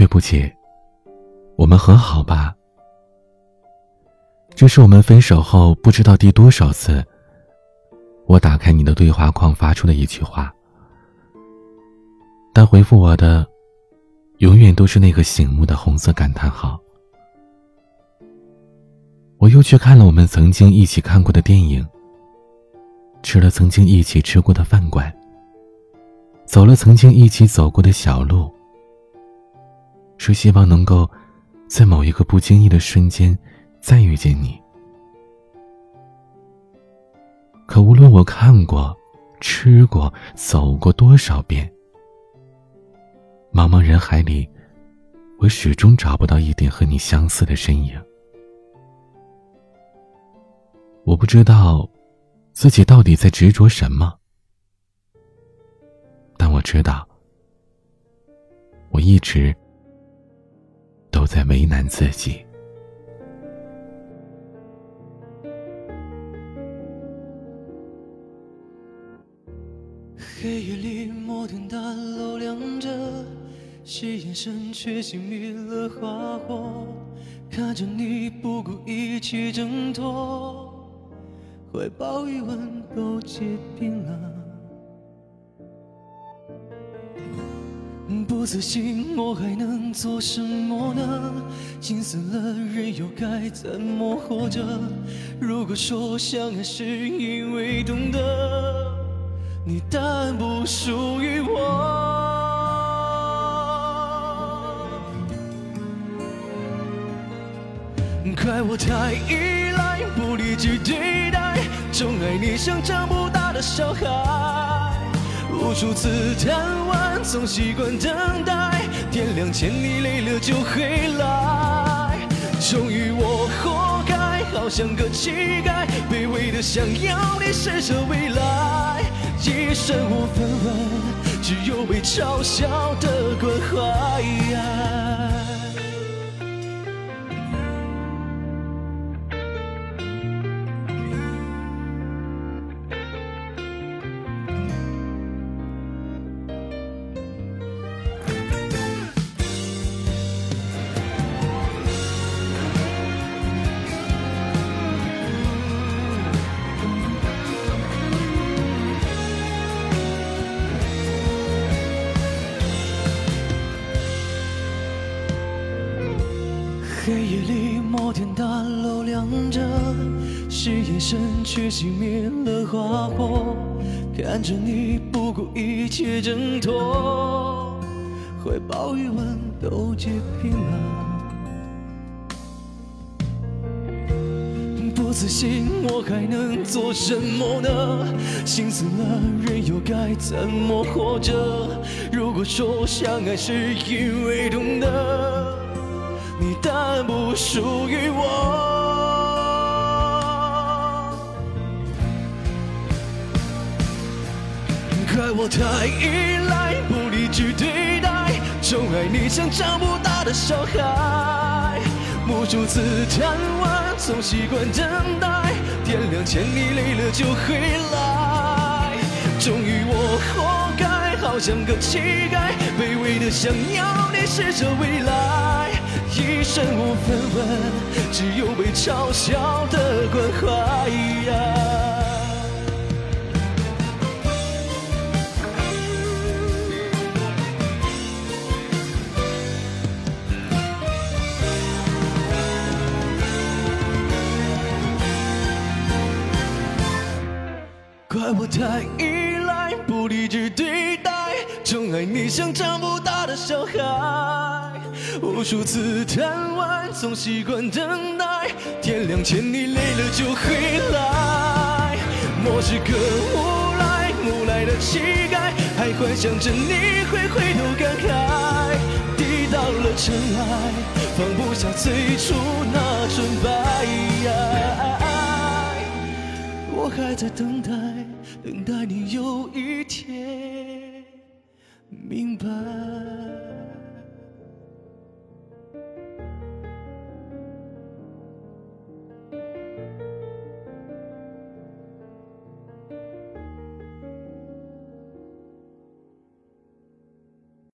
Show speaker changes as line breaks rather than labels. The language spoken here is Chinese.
对不起，我们和好吧。这是我们分手后不知道第多少次，我打开你的对话框发出的一句话，但回复我的，永远都是那个醒目的红色感叹号。我又去看了我们曾经一起看过的电影，吃了曾经一起吃过的饭馆，走了曾经一起走过的小路，是希望能够在某一个不经意的瞬间再遇见你。可无论我看过、吃过、走过多少遍，茫茫人海里，我始终找不到一点和你相似的身影。我不知道自己到底在执着什么，但我知道，我一直都在为难自己。
黑夜里，摩天大楼亮着，吸眼神却熄灭了花火，看着你不顾一切挣脱。怀抱余温都结冰了，不自信我还能做什么呢？心死了人又该怎么活着？如果说相爱是因为懂得，你但不属于我，怪我太依赖，不理智对待。宠爱你像长不大的小孩，无数次贪总习惯等待。天亮前你累了就回来，终于我活该，好像个乞丐，卑微的想要你施舍未来。一身无分文，只有被嘲笑的关怀。黑夜里，摩天大楼亮着，是眼神却熄灭了花火。看着你不顾一切挣脱，怀抱余温都结冰了。不自信我还能做什么呢？心死了人又该怎么活着？如果说相爱是因为懂得。你但不属于我，怪我太依赖，不理智对待，宠爱你像长不大的小孩，无数次贪玩，总习惯等待，天亮前你累了就回来，终于我活该，好像个乞丐，卑微的想要你施舍未来。一身无分文，只有被嘲笑的关怀。怪我太依赖，不理智对待，宠爱你像长不大的小孩。无数次贪玩，总习惯等待。天亮前你累了就回来。莫是个无赖，无赖的乞丐，还幻想着你会回头感慨。滴到了尘埃，放不下最初那纯白。我还在等待，等待你有一天明白。